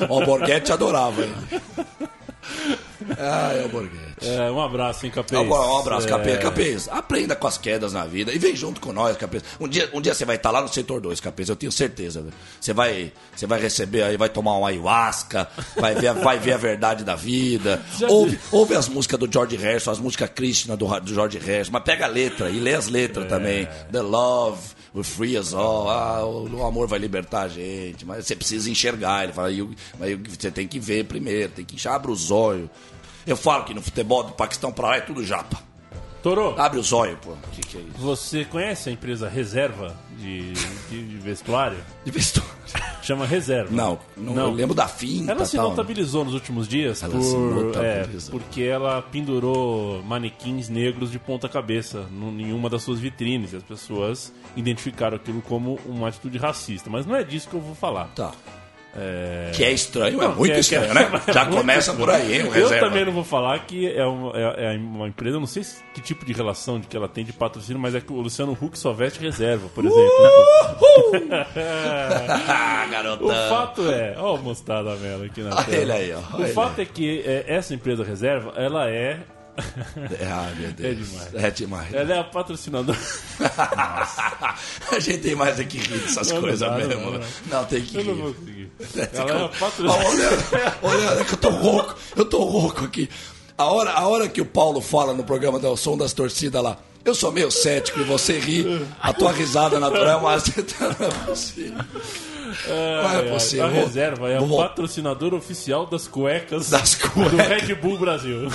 Ó, o Borghetti adorava ele. *laughs* Ah, é o Borghetti. É, um abraço, hein, Capês? Agora, um abraço, É, Capês. Capês, aprenda com as quedas na vida e vem junto com nós, Capês. Um dia, um dia você vai estar lá no setor 2, Capês, eu tenho certeza. Você vai, você vai receber aí, vai tomar um ayahuasca, vai ver, a- vai ver a verdade da vida. *laughs* Já Ouve, vi. ouve as músicas do George Harrison, as músicas Krishna do, do George Harrison, mas pega a letra e lê as letras também. The Love, will free us all. Ah, o, o amor vai libertar a gente. Mas você precisa enxergar. Ele fala, "E o- mas você tem que ver primeiro, tem que abre os olhos. Eu falo que no futebol do Paquistão pra lá é tudo japa. Toro, Abre os olhos, pô. O que, que é isso? você conhece a empresa Reserva de, de, de vestuário? *laughs* De vestuário. Chama Reserva. Não, não, eu lembro da finta Ela se tal, né? notabilizou nos últimos dias Ela por, é, porque ela pendurou manequins negros de ponta cabeça em uma das suas vitrines. As pessoas identificaram aquilo como uma atitude racista. Mas não é disso que eu vou falar. Tá. É... Que é estranho, é Não, muito que estranho, que né? *laughs* é Já muito começa por aí, o Eu reserva. também não vou falar que é uma, é- é uma empresa, eu não sei se- que tipo de relação de que ela tem de patrocínio, mas é que o Luciano Huck só veste reserva, por exemplo. *laughs* Ah, garotão. O fato é, ó o mostarda mela aqui na Olha tela. ele aí, ó. O Olha fato é que é, essa empresa reserva, ela é *laughs* Ah, meu Deus. É demais. É demais. ela é a patrocinadora. *laughs* A gente tem mais é que rir dessas Não, coisas não mesmo. né? não. Não, tem que Eu rir. não vou conseguir. *laughs* Ela é a patrocinadora. Olha, olha, que eu tô rouco, eu tô rouco aqui. A hora, a hora que o Paulo fala no programa do Som das Torcidas lá, eu sou meio cético e você ri, a tua risada natural, mas você tá, não é possível. Não é possível. A Vou- reserva é vou o patrocinador oficial das cuecas, Das cuecas. do Red Bull Brasil.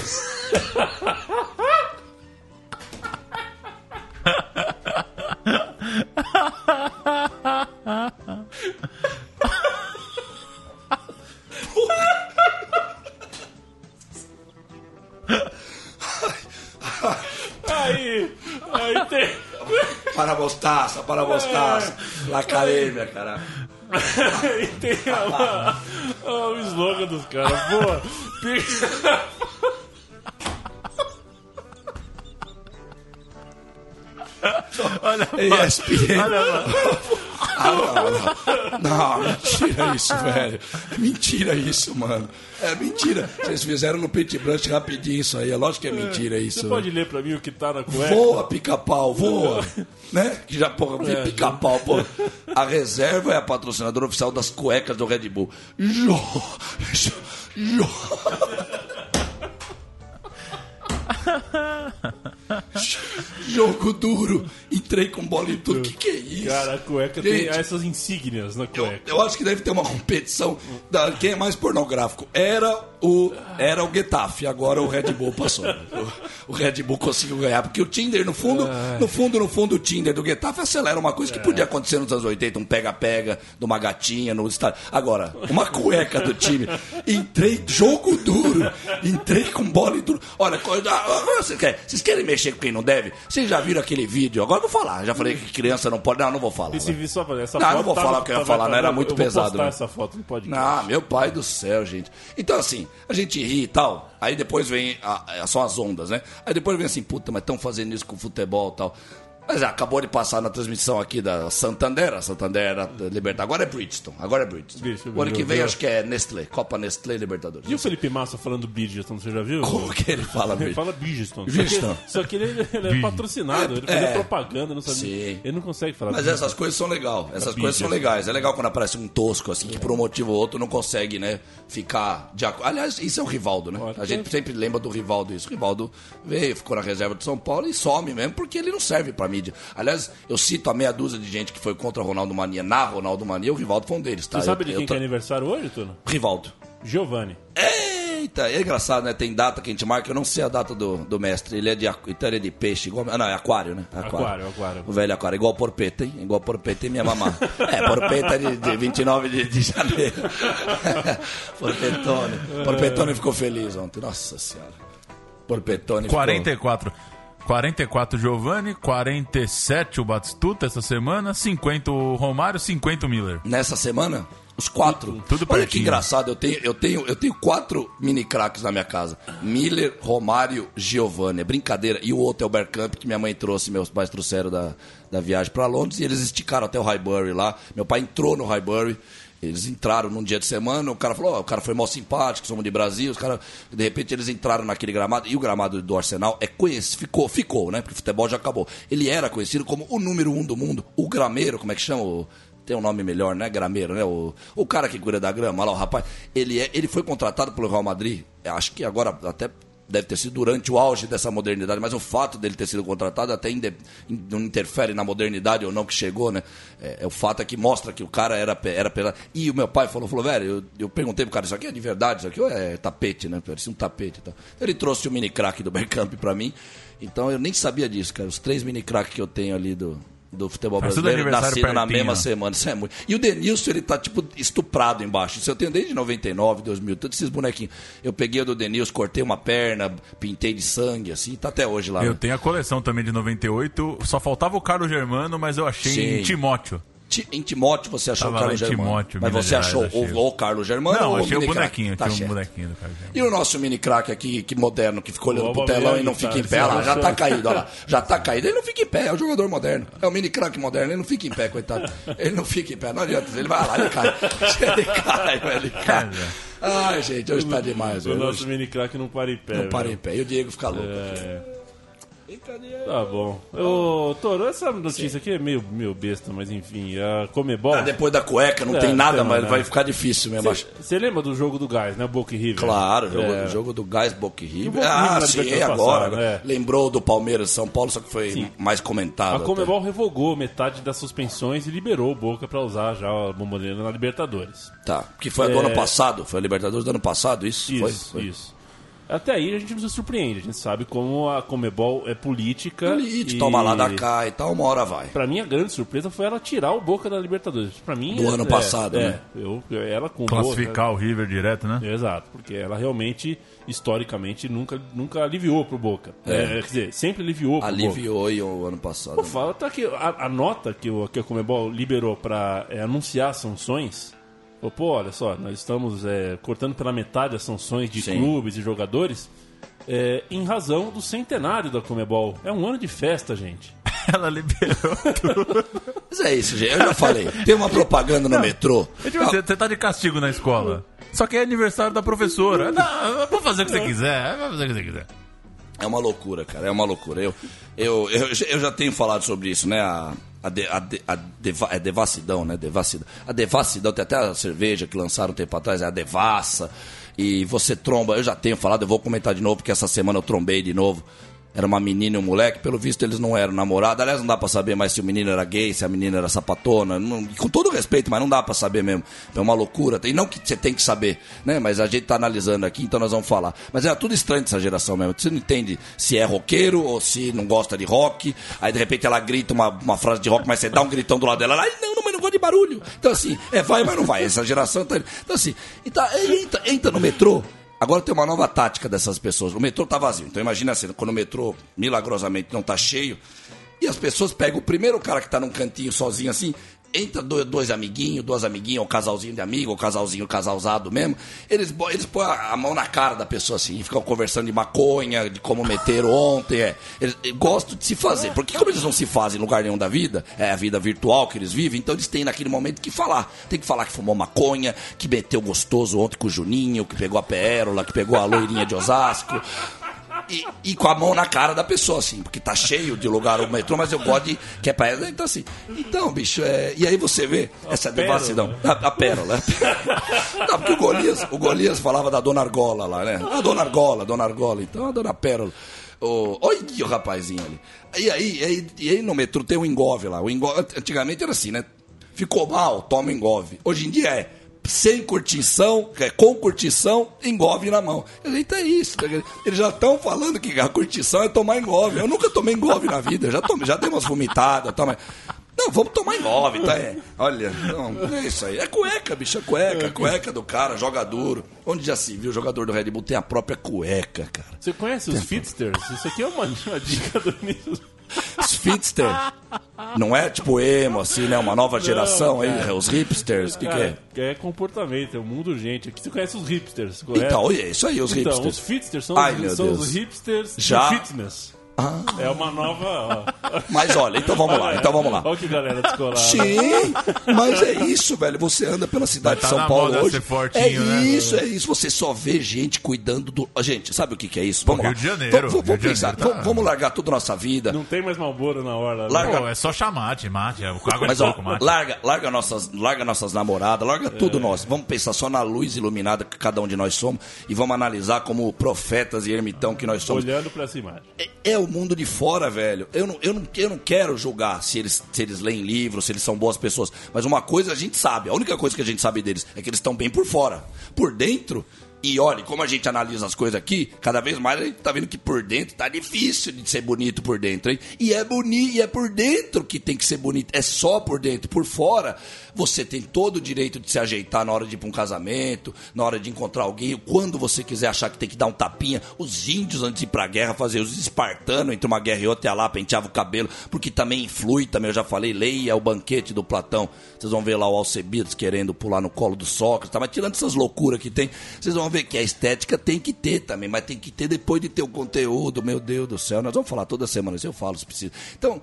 Aí, aí tem. Para a mostaça, para a mostaça. La academia, cara. Aí tem a- a- o slogan dos caras. Boa. Olha, ESPN. olha, Ah, não, não. Não, mentira isso, *laughs* velho. Mentira isso, mano. É mentira. Vocês fizeram no Pit Brush rapidinho isso aí. É lógico que é mentira isso. Você pode ler pra mim o que tá na cueca? Voa, pica-pau, voa. *laughs* né? Que já, porra, É, pica-pau, pô. A reserva é a patrocinadora oficial das cuecas do Red Bull. Jô, jô, jô. Jogo duro. Entrei com bola e tudo. Que que é isso? Cara, a cueca tem Gente, essas insígnias na Eu, cueca. eu acho que deve ter uma competição da quem é mais pornográfico. Era o era o Getafe, agora o Red Bull passou. O, o Red Bull conseguiu ganhar porque o Tinder no fundo, no fundo, no fundo o Tinder do Getafe acelera uma coisa que podia acontecer nos anos 80, um pega-pega de uma gatinha no estádio. Agora, uma cueca do time. Entrei jogo duro. Entrei com bola e duro. Olha, coisa- agora vocês querem, mexer com quem não deve? Vocês já viram aquele vídeo? Agora eu vou falar. Já falei que criança não pode. Não, não vou falar. Vai. vídeo só pra essa Não, foto não vou tá falar no- o que eu ia tá- falar, não era eu muito vou pesado, postar né? essa foto no podcast. Ah, meu pai do céu, gente. Então, assim, a gente ri e tal. Aí depois vem. A, são as ondas, né? Aí depois vem assim, puta, mas estão fazendo isso com futebol e tal. Mas ah, acabou de passar na transmissão aqui da Santander, a Santander a Libertadores. Agora é Bridgestone, agora é Bridgestone. Bridgestone, o ano que vem acho que é Nestlé, Copa Nestlé Libertadores. E o Felipe Massa falando Bridgestone, você já viu? Como que ele fala, Ele Bridgestone? fala Bridgestone. Bridgestone. Só que, só que ele, ele é patrocinado, ele fazia É. propaganda, não sabe. Sim. Ele não consegue falar. Mas Bridgestone. essas coisas são legais. Essas A coisas são legais. É legal quando aparece um tosco, assim, que por um motivo ou outro não consegue, né, ficar de acordo. Aliás, isso é o Rivaldo, né? Olha, A gente sempre lembra do Rivaldo isso. O Rivaldo veio, ficou na reserva de São Paulo e some mesmo, porque ele não serve pra mídia. Aliás, eu cito a meia dúzia de gente que foi contra a Ronaldo Mania na Ronaldo Mania, o Rivaldo foi um deles, tá? Você sabe Eu- de eu quem tô- que é aniversário hoje, Tuno? Rivaldo. Giovanni. Eita, é engraçado, né? Tem data que a gente marca, eu não sei a data do, do mestre. Ele é de, então ele é de peixe, igual. ah, Não, é aquário, né? Aquário, aquário. O velho aquário, igual porpeta, hein? Igual porpeta e minha mamã. *laughs* É, porpeta de, de 29 de, de janeiro. *laughs* porpetone. Porpetone ficou feliz ontem, nossa senhora. Porpetone ficou... 44. 44 Giovanni, 47 o Batistuta essa semana, 50 o Romário, 50 o Miller. Nessa semana? Os quatro. Tudo Olha que engraçado, eu tenho, eu tenho, eu tenho quatro mini craques na minha casa. Miller, Romário, Giovanni. É brincadeira. E o outro é o Bergkamp, que minha mãe trouxe, meus pais trouxeram da, da viagem para Londres, e eles esticaram até o Highbury lá. Meu pai entrou no Highbury. Eles entraram num dia de semana, o cara falou, ó, o cara foi mal simpático, somos de Brasil, os caras, de repente eles entraram naquele gramado, e o gramado do Arsenal é conhecido, ficou, ficou, né? Porque o futebol já acabou. Ele era conhecido como o número um do mundo, o grameiro, como é que chama? Tem um nome melhor, né? Grameiro, né? O, o cara que cuida da grama, lá, o rapaz. Ele, é, ele foi contratado pelo Real Madrid, acho que agora até deve ter sido durante o auge dessa modernidade, mas o fato dele ter sido contratado até não interfere na modernidade ou não que chegou, né? É, é o fato é que mostra que o cara era, era pesado. E o meu pai falou, falou, velho, eu, eu perguntei pro cara, isso aqui é de verdade, isso aqui é tapete, né? Parecia um tapete e tal. Ele trouxe o mini crack do Bergkamp pra mim, então eu nem sabia disso, cara. Os três mini crack que eu tenho ali do, do futebol Faz brasileiro nasceram na mesma semana. Isso é muito. E o Denilson, ele tá, tipo, estuprado embaixo. Isso eu tenho desde 99, 2000, todos esses bonequinhos. Eu peguei o do Denilson, cortei uma perna, pintei de sangue, assim, tá até hoje lá. Eu né? tenho a coleção também de 98. Só faltava o Carlos Germano, mas eu achei Sim. em Timóteo. Em Timóteo você achou Tava o Carlos em Germano. Mas você Gerais, achou achei. o, o Carlos Germano Não, ou achei o mini craque? bonequinho. Tá tinha um bonequinho do Carlos Germano. E o nosso mini craque aqui, que moderno, que ficou olhando O pro telão e não fica em tá, pé. Olha lá, já tá caído, olha lá. *laughs* Já tá caído. Ele não fica em pé, é o jogador moderno. É o mini craque moderno, ele não fica em pé, coitado. Ele não fica em pé, não adianta. Ele vai lá, ele cai. Ele cai, ele cai. Ai, gente, hoje tá demais, O velho. nosso Hoje mini crack não para em pé. não para em pé. E o Diego fica louco. Tá bom. Ô, Toro, essa notícia aqui é meio, meio besta, mas enfim. A Comebol. Ah, depois da cueca não É, tem nada, tem mas nada. vai ficar difícil mesmo. Você lembra do jogo do Gás, né? Boca e River? Claro, jogo, É. jogo do Gás Boca e River. Ah, na sim, Libertadores agora. passada, é. Lembrou do Palmeiras São Paulo, só que foi Sim. mais comentado. A até. Comebol revogou metade das suspensões e liberou o Boca pra usar já a bomboneira na Libertadores. Tá, que foi a do É. ano passado, foi a Libertadores do ano passado, isso? Isso, foi? Foi. isso. Até aí a gente não se surpreende, a gente sabe como a Comebol é política. Elite, e... toma lá da cá e tal, uma hora vai. Pra mim, a grande surpresa foi ela tirar o Boca da Libertadores. Pra mim, Do é- ano é, passado, é, né? Eu, ela com Classificar o River direto, né? Boca. Exato, porque ela realmente, historicamente, nunca, nunca aliviou pro Boca. É. É, quer dizer, sempre aliviou pro Boca. Aliviou o ano passado. O fato é que a, a nota que, o, que a Comebol liberou para anunciar sanções, falou, pô, olha só, nós estamos é, cortando pela metade as sanções de Sim. clubes e jogadores é, em razão do centenário da Comebol. É um ano de festa, gente. *laughs* Ela liberou *laughs* tudo. Mas é isso, gente. Eu já falei. Tem uma propaganda no metrô. É tipo, você, você tá de castigo na escola. Só que é aniversário da professora. Não, vou fazer o que você quiser. Vai fazer o que você quiser. É uma loucura, cara. É uma loucura. Eu, eu, eu, eu já tenho falado sobre isso, né? A, a, de, a, de, a deva, é devassidão, né? Devassidão. A devassidão, tem até a cerveja que lançaram um tempo atrás, é a devassa. E você tromba, eu já tenho falado, eu vou comentar de novo, porque essa semana eu trombei de novo. Era uma menina e um moleque, pelo visto eles não eram namorados. Aliás, não dá pra saber mais se o menino era gay, se a menina era sapatona. Não- com todo respeito, mas não dá pra saber mesmo. É uma loucura. E não que você tem que saber, né? Mas a gente tá analisando aqui, então nós vamos falar. Mas era tudo estranho dessa geração mesmo. Você não entende se é roqueiro ou se não gosta de rock. Aí de repente ela grita uma, uma frase de rock, mas você dá um gritão do lado dela. Ai, não, não, mas não gosto de barulho. Então assim, é vai, mas não vai. Essa geração tá. Então assim, então, entra, entra no metrô. Agora tem uma nova tática dessas pessoas. O metrô tá vazio. Então imagina assim, quando o metrô milagrosamente não tá cheio, e as pessoas pegam o primeiro cara que tá num cantinho sozinho assim, entra dois, amiguinhos, duas amiguinhas, ou casalzinho de amigo, ou casalzinho casalzado mesmo, eles, eles põem a a mão na cara da pessoa assim, e ficam conversando de maconha, de como meteram ontem, é. Eles, eles gostam de se fazer, porque como eles não se fazem em lugar nenhum da vida, é a vida virtual que eles vivem, então eles têm naquele momento que falar. Tem que falar que fumou maconha, que meteu gostoso ontem com o Juninho, que pegou a pérola, que pegou a loirinha de Osasco. E, e com a mão na cara da pessoa, assim, porque tá cheio de lugar o metrô, mas eu gosto de. Que é pra ela. Então, assim. Então, bicho, é, e aí você vê essa pérola. devassidão. A, a pérola. Não, porque o Golias, o Golias falava da Dona Argola lá, né? A Dona Argola, a Dona Argola. Então, a Dona Pérola. O, olha o rapazinho ali. E aí, e aí, e aí no metrô tem um engove lá. O engove, antigamente era assim, né? Ficou mal, toma engove. Hoje em dia é sem curtição, é, com curtição, engove na mão. Então é isso. Eles já estão falando que a curtição é tomar engove. Eu nunca tomei engove na vida, já, tomei, já dei umas vomitadas, tá, mas... Não, vamos tomar engove, tá? É. Olha, não, é isso aí. É cueca, bicho, é cueca. Cueca do cara, joga duro. Onde já se viu, o jogador do Red Bull tem a própria cueca, cara. Você conhece os Fitsters? Isso aqui é uma, uma dica do início. Fitster. Não é tipo emo, assim, né? Uma nova geração aí, os hipsters. O que, que é? Cara, é comportamento, é o mundo urgente. Aqui você conhece os hipsters, correto? Então, olha, isso aí, os Então, hipsters. os fitsters são, Ai, os, são os hipsters Já? do fitness. É uma nova. Mas olha, então vamos lá, então vamos lá. Olha que galera descolada. Sim, mas é isso, velho. Você anda pela cidade Mas de tá São na Paulo moda hoje. ser fortinho, é né? isso, é isso. Você só vê gente cuidando do. Gente, sabe o que, que é isso? Vamos Rio lá. de Janeiro, Vamos, Rio vamos de pensar. Janeiro tá- Vamos, largar tudo nossa vida. Não tem mais Malboro na hora. né? Larga- Pô, é só chamar, mate, mate. é, água Mas de ó, mate. larga, larga, nossas, larga nossas namoradas, larga tudo nosso. Vamos pensar só na luz iluminada que cada um de nós somos e vamos analisar como profetas e ermitão que nós somos. Olhando pra essa imagem. É, é o mundo de fora, velho. Eu não, eu, não, eu não quero julgar se eles, se eles leem livros, se eles são boas pessoas. Mas uma coisa a gente sabe, a única coisa que a gente sabe deles é que eles estão bem por fora. Por dentro. E olha, como a gente analisa as coisas aqui, cada vez mais a gente tá vendo que por dentro tá difícil de ser bonito por dentro, hein? E é bonito, e é por dentro que tem que ser bonito. É só por dentro. Por fora, você tem todo o direito de se ajeitar na hora de ir pra um casamento, na hora de encontrar alguém, quando você quiser achar que tem que dar um tapinha. Os índios, antes de ir pra guerra, fazer os espartanos entre uma guerra e outra, ia lá, penteava o cabelo, porque também influi, também eu já falei, leia o banquete do Platão. Vocês vão ver lá o Alcebiades querendo pular no colo do Sócrates, tá? mas tirando essas loucuras que tem, vocês vão ver que a estética tem que ter também, mas tem que ter depois de ter o conteúdo, meu Deus do céu. Nós vamos falar toda semana, isso eu falo se precisa. Então,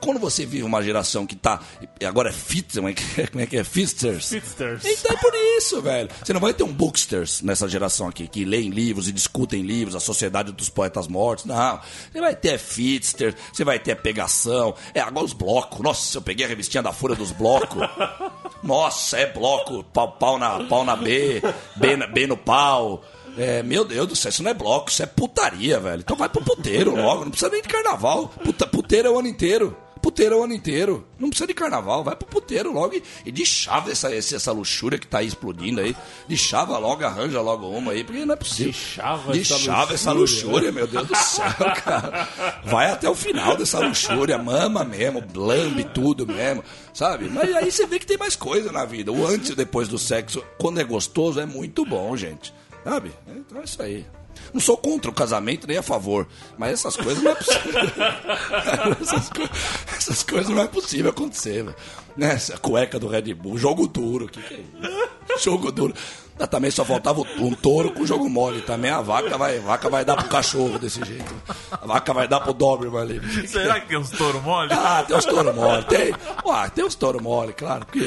quando você vive uma geração que tá. Agora é fit, como é que é? Como é, que é? Fisters. Fitsters. Então é por isso, velho. Você não vai ter um booksters nessa geração aqui, que leem livros e discutem livros, a sociedade dos poetas mortos. Não. Você vai ter fitster, você vai ter pegação. É, agora os blocos. Nossa, eu peguei a revistinha da Folha dos Blocos. *laughs* Nossa, é bloco. Pau, pau, na, pau na B, B, B no pau. É, meu Deus do céu, isso não é bloco, isso é putaria, velho. Então vai pro puteiro *laughs* logo, não precisa nem de carnaval. Puta, puteiro é o ano inteiro. Puteiro o ano inteiro. Não precisa de carnaval, vai pro puteiro logo e, e de chave essa, essa luxúria que tá aí explodindo aí. De logo, arranja logo uma aí, porque não é possível. De de essa chave essa luxúria. luxúria, meu Deus do céu, *laughs* cara. Vai até o final dessa luxúria, mama mesmo, lambe tudo mesmo, sabe? Mas aí você vê que tem mais coisa na vida. O antes e depois do sexo, quando é gostoso, é muito bom, gente. Sabe? Então é isso aí. Não sou contra o casamento nem a favor, mas essas coisas não é possível. *laughs* essas, co- essas coisas não é possível acontecer, velho. Né? Essa cueca do Red Bull, jogo duro, que, que é isso? Jogo duro. Também só faltava um touro com jogo mole. Também a vaca vai, vaca vai dar pro cachorro desse jeito. A vaca vai dar pro Doberman ali. Será que tem uns touro mole? Ah, tem os touro mole. Tem, ué, tem os touro mole, claro. Porque,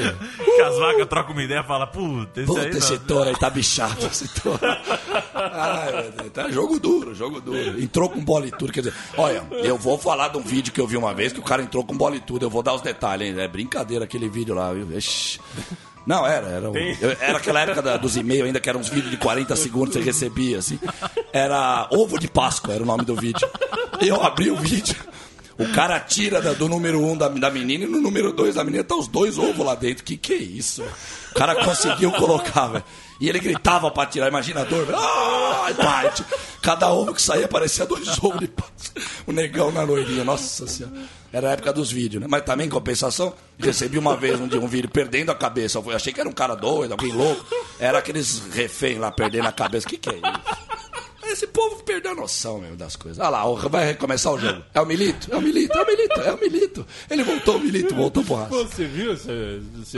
Que as vacas trocam uma ideia e falam, puta, esse aí Puta, esse não. touro aí tá bichado, esse touro. Ai, Deus, tá jogo duro, jogo duro. Entrou com bola e tudo, quer dizer, olha, eu vou falar de um vídeo que eu vi uma vez que o cara entrou com bola e tudo, eu vou dar os detalhes, hein? É brincadeira aquele vídeo lá, viu? Ixi. Não, era, era, um- eu- era aquela época da- dos e-mails ainda, que eram uns vídeos de 40 segundos que você recebia, assim. Era Ovo de Páscoa, era o nome do vídeo. Eu abri o vídeo. O cara tira do número um da, da menina e no número dois da menina tá os dois ovos lá dentro. Que que é isso? O cara conseguiu colocar, velho. E ele gritava pra tirar, imagina a dor. Ai, pai. Cada ovo que saía parecia dois ovos de Páscoa. O negão na loirinha, nossa senhora. Era a época dos vídeos, né? Mas também, em compensação, recebi uma vez um dia um vídeo perdendo a cabeça. Eu achei que era um cara doido, alguém louco. Era aqueles refém lá perdendo a cabeça. O que, que é isso? Esse povo perdeu a noção mesmo das coisas. Olha lá, vai começar o jogo. É o Milito? É o Milito, é o Milito, é o Milito. Ele voltou, o Milito voltou pro. Pô, Você viu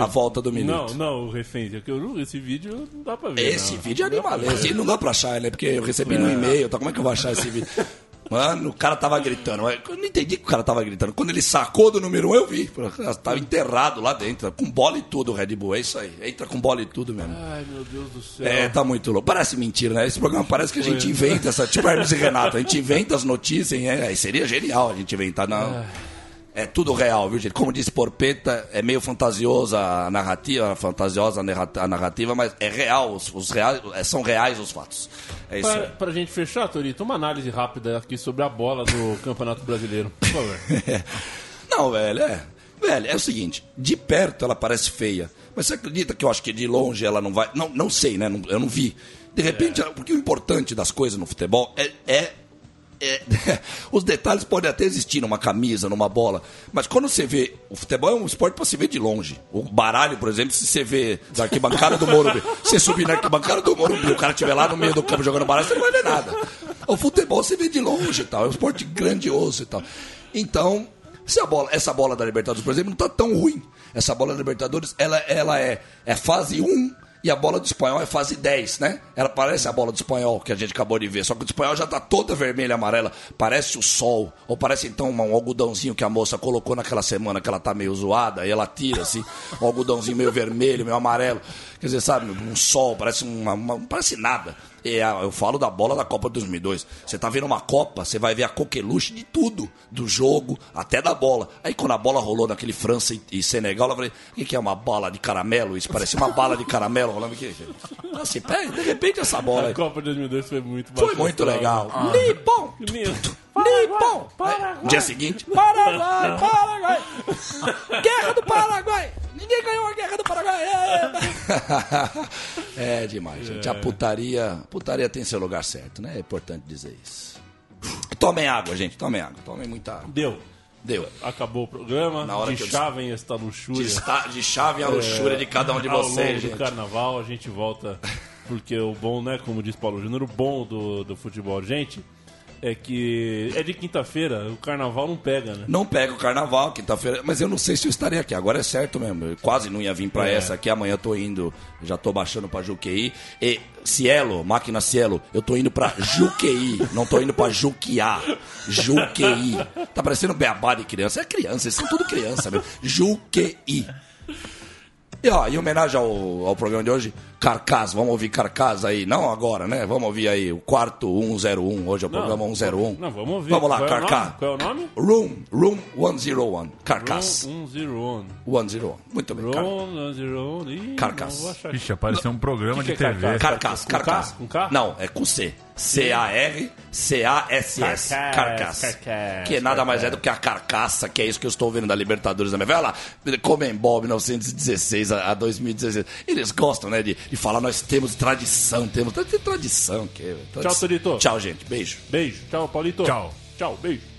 A volta do Milito. Não, não, o refém. é Esse vídeo não dá pra ver. Esse não. vídeo é animalesco. Não dá pra achar, né? Porque eu recebi no e-mail, então como é que eu vou achar esse vídeo? Mano, o cara tava gritando. Eu não entendi que o cara tava gritando. Quando ele sacou do número 1, eu vi. Tava enterrado lá dentro, com bola e tudo o Red Bull. É isso aí. Entra com bola e tudo mesmo. Ai, meu Deus do céu. É, tá muito louco. Parece mentira, né? Esse programa parece que a gente inventa essa. Tipo Hermes e Renato, a gente inventa as notícias. É, aí seria genial a gente inventar. Não. É tudo real, viu, gente? Como disse Porpeta, é meio fantasiosa a narrativa, fantasiosa a narra- a narrativa, mas é real, os, os reais, é, são reais os fatos. É isso Pra, aí. pra gente fechar, Torito, uma análise rápida aqui sobre a bola do *laughs* Campeonato Brasileiro. Por favor. *laughs* Não, velho, é. Velho, é o seguinte, de perto ela parece feia, mas você acredita que eu acho que de longe ela não vai. Não, não sei, né? Eu não vi. De repente, ela- porque o importante das coisas no futebol é. é- é- *laughs* os detalhes podem até existir numa camisa, numa bola, mas quando você vê. O futebol é um esporte para se ver de longe. O baralho, por exemplo, se você vê da arquibancada do Morumbi, *laughs* você subir na arquibancada do Morumbi, o cara estiver lá no meio do campo jogando baralho, você não vai ver nada. O futebol você vê de longe e tal, é um esporte grandioso e tal. Então, se a bola, essa bola da Libertadores, por exemplo, não tá tão ruim. Essa bola da Libertadores, ela, ela é, é fase 1 e a bola do espanhol é fase 10, né? Ela parece a bola do espanhol que a gente acabou de ver, só que o espanhol já tá toda vermelha e amarela, parece o sol, ou parece então um algodãozinho que a moça colocou naquela semana que ela tá meio zoada, e ela tira assim, um algodãozinho meio vermelho, meio amarelo. Quer dizer, sabe, um sol, parece uma, uma- não parece nada. É, eu falo da bola da Copa 2002. Você tá vendo uma Copa, você vai ver a coqueluche de tudo, do jogo até da bola. Aí quando a bola rolou naquele França e, Senegal, eu falei: o que, é uma bala de caramelo? Isso parece uma bala de caramelo rolando aqui. Assim, pega, de repente essa bola A aí. Copa de 2002 foi muito Foi muito legal. né? Lipão! Lipão! No dia seguinte, Paraguai, Paraguai! Guerra do Paraguai! Ninguém ganhou a guerra do Paraguai! É, *laughs* é demais, gente. A putaria, putaria tem seu lugar certo, né? É importante dizer isso. Tomem água, gente. Tomem água. Tomem muita água. Deu. Deu. Acabou o programa. Na hora de que eu- chavem esta luxúria. De, esta- de chave a luxúria de cada um de Ao longo vocês, do gente. carnaval a gente volta, porque o bom, né, como diz Paulo Júnior, o bom do, do futebol, gente, é que é de quinta-feira, o carnaval não pega, né? Não pega o carnaval, quinta-feira. Mas eu não sei se eu estarei aqui. Agora é certo mesmo. Eu quase não ia vir pra É. essa aqui. Amanhã eu tô indo. Já tô baixando pra Juqueí. E Cielo, máquina Cielo, eu tô indo pra Juqueí. não tô indo pra Juquiá. Juqueí. Tá parecendo beabá de criança. É criança, eles são tudo criança mesmo. Juqueí. E ó, em homenagem ao, ao programa de hoje, Carcas, vamos ouvir Carcas aí. Não agora, né? Vamos ouvir aí o quarto 101. Hoje é o programa 101. Não, vamos ouvir. Vamos lá, Qual é o Carcas. nome? Qual é o nome? Room, Room 101. Carcass. Room 101. 101. Muito bem, Room 101. Ih, não. Ixi, apareceu um programa Que de que é TV. Carcass? Carcass, Com K? Não, é com C. C-A-R-C-A-S-S. Carcass, Que nada mais é do que a carcaça, que é isso que eu estou vendo da Libertadores da minha. Vai lá, Comembol 1916 a, a 2016. Eles gostam, né, de, de falar, nós temos tradição, temos. Tem tradição, que Tchau, Torito. Tchau, gente. Beijo. Beijo. Tchau, Paulito. Tchau. Tchau, beijo.